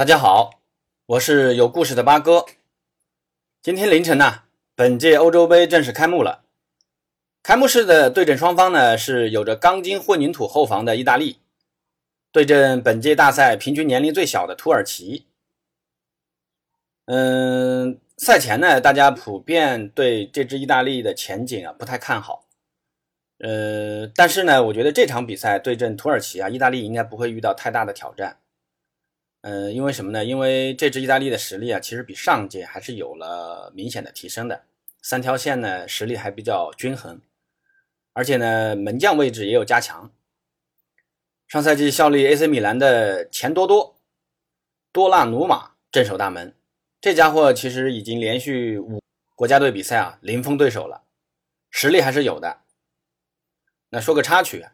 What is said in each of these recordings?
大家好，我是有故事的八哥。今天凌晨呢，本届欧洲杯正式开幕了。开幕式的对阵双方呢是有着钢筋混凝土后防的意大利，对阵本届大赛平均年龄最小的土耳其。嗯，赛前呢，大家普遍对这支意大利的前景啊不太看好。呃，但是呢，我觉得这场比赛对阵土耳其啊，意大利应该不会遇到太大的挑战。呃，因为什么呢？因为这支意大利的实力啊，其实比上届还是有了明显的提升的。三条线呢，实力还比较均衡，而且呢，门将位置也有加强。上赛季效力 AC 米兰的钱多多多纳鲁马镇守大门，这家伙其实已经连续五国家队比赛啊零封对手了，实力还是有的。那说个插曲，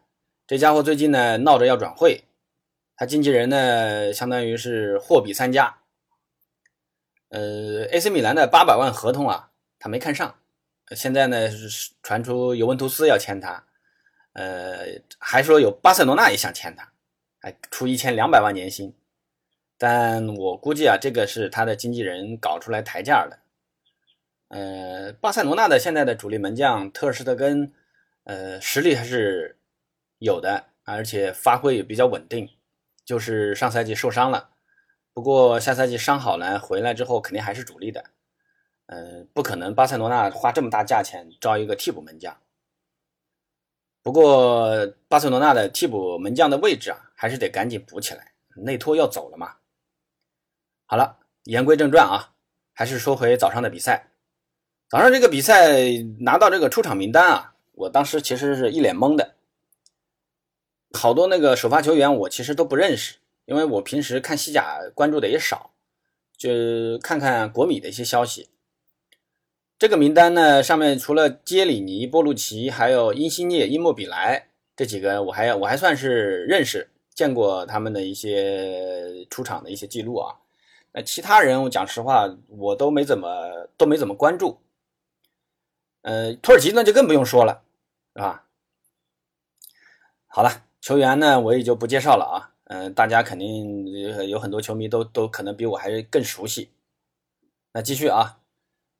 这家伙最近呢闹着要转会。他经纪人呢，相当于是货比三家。呃，AC 米兰的八百万合同啊，他没看上。现在呢，是传出尤文图斯要签他，呃，还说有巴塞罗那也想签他，还出一千两百万年薪。但我估计啊，这个是他的经纪人搞出来抬价的。呃，巴塞罗那的现在的主力门将特尔施特根，呃，实力还是有的，而且发挥也比较稳定。就是上赛季受伤了，不过下赛季伤好了回来之后肯定还是主力的。嗯，不可能巴塞罗那花这么大价钱招一个替补门将。不过巴塞罗那的替补门将的位置啊，还是得赶紧补起来。内托要走了嘛。好了，言归正传啊，还是说回早上的比赛。早上这个比赛拿到这个出场名单啊，我当时其实是一脸懵的。好多那个首发球员，我其实都不认识，因为我平时看西甲关注的也少，就看看国米的一些消息。这个名单呢，上面除了杰里尼、波鲁奇，还有因西涅、伊莫比莱这几个，我还我还算是认识，见过他们的一些出场的一些记录啊。那其他人，我讲实话，我都没怎么都没怎么关注。呃，土耳其那就更不用说了，是吧？好了。球员呢，我也就不介绍了啊。嗯，大家肯定有很多球迷都都可能比我还更熟悉。那继续啊，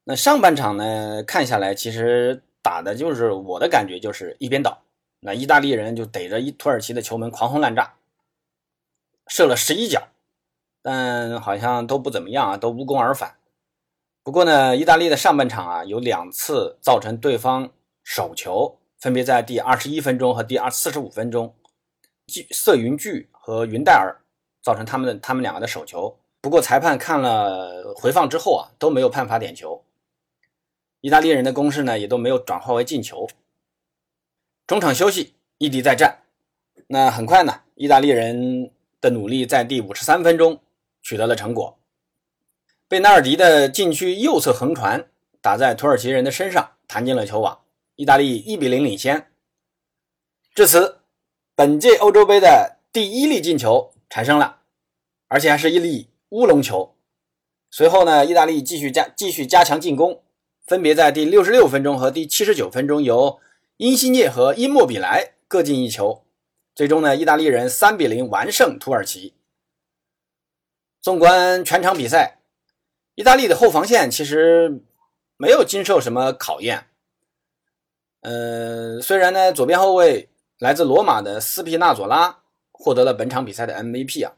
那上半场呢，看下来其实打的就是我的感觉就是一边倒。那意大利人就逮着一土耳其的球门狂轰滥炸，射了十一脚，但好像都不怎么样啊，都无功而返。不过呢，意大利的上半场啊，有两次造成对方手球，分别在第二十一分钟和第二四十五分钟。色云巨和云戴尔造成他们的他们两个的手球，不过裁判看了回放之后啊，都没有判罚点球。意大利人的攻势呢，也都没有转化为进球。中场休息，异地再战。那很快呢，意大利人的努力在第五十三分钟取得了成果。贝纳尔迪的禁区右侧横传打在土耳其人的身上，弹进了球网。意大利一比零领先。至此。本届欧洲杯的第一粒进球产生了，而且还是一粒乌龙球。随后呢，意大利继续加继续加强进攻，分别在第六十六分钟和第七十九分钟由因西涅和因莫比莱各进一球。最终呢，意大利人三比零完胜土耳其。纵观全场比赛，意大利的后防线其实没有经受什么考验。呃，虽然呢，左边后卫。来自罗马的斯皮纳佐拉获得了本场比赛的 MVP 啊，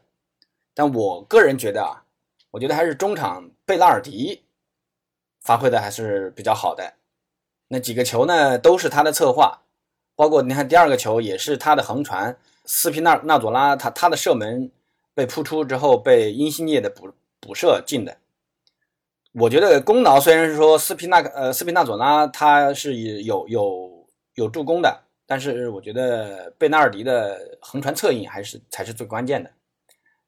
但我个人觉得啊，我觉得还是中场贝拉尔迪发挥的还是比较好的。那几个球呢，都是他的策划，包括你看第二个球也是他的横传，斯皮纳纳佐拉他他的射门被扑出之后被因西涅的补补射进的。我觉得功劳虽然是说斯皮纳呃斯皮纳佐拉他是有有有助攻的。但是我觉得贝纳尔迪的横传策应还是才是最关键的，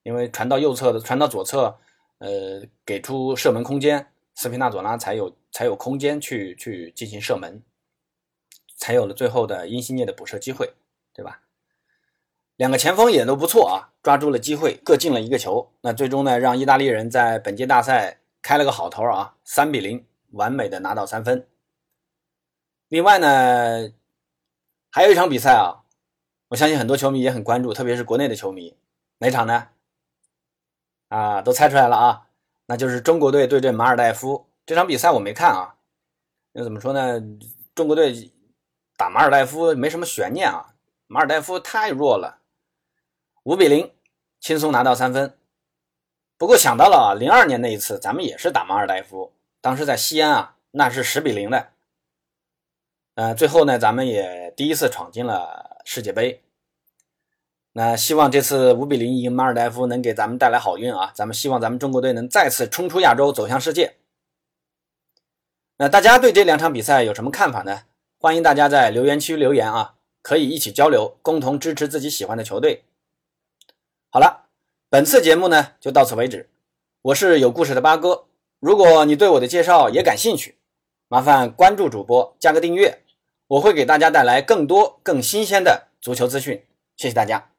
因为传到右侧的传到左侧，呃，给出射门空间，斯皮纳佐拉才有才有空间去去进行射门，才有了最后的因西涅的补射机会，对吧？两个前锋也都不错啊，抓住了机会，各进了一个球。那最终呢，让意大利人在本届大赛开了个好头啊，三比零完美的拿到三分。另外呢。还有一场比赛啊，我相信很多球迷也很关注，特别是国内的球迷，哪场呢？啊，都猜出来了啊，那就是中国队对阵马尔代夫这场比赛我没看啊，那怎么说呢？中国队打马尔代夫没什么悬念啊，马尔代夫太弱了，五比零轻松拿到三分。不过想到了啊，零二年那一次咱们也是打马尔代夫，当时在西安啊，那是十比零的。呃，最后呢，咱们也第一次闯进了世界杯。那希望这次五比零赢马尔代夫能给咱们带来好运啊！咱们希望咱们中国队能再次冲出亚洲，走向世界。那大家对这两场比赛有什么看法呢？欢迎大家在留言区留言啊，可以一起交流，共同支持自己喜欢的球队。好了，本次节目呢就到此为止。我是有故事的八哥，如果你对我的介绍也感兴趣，麻烦关注主播，加个订阅，我会给大家带来更多更新鲜的足球资讯。谢谢大家。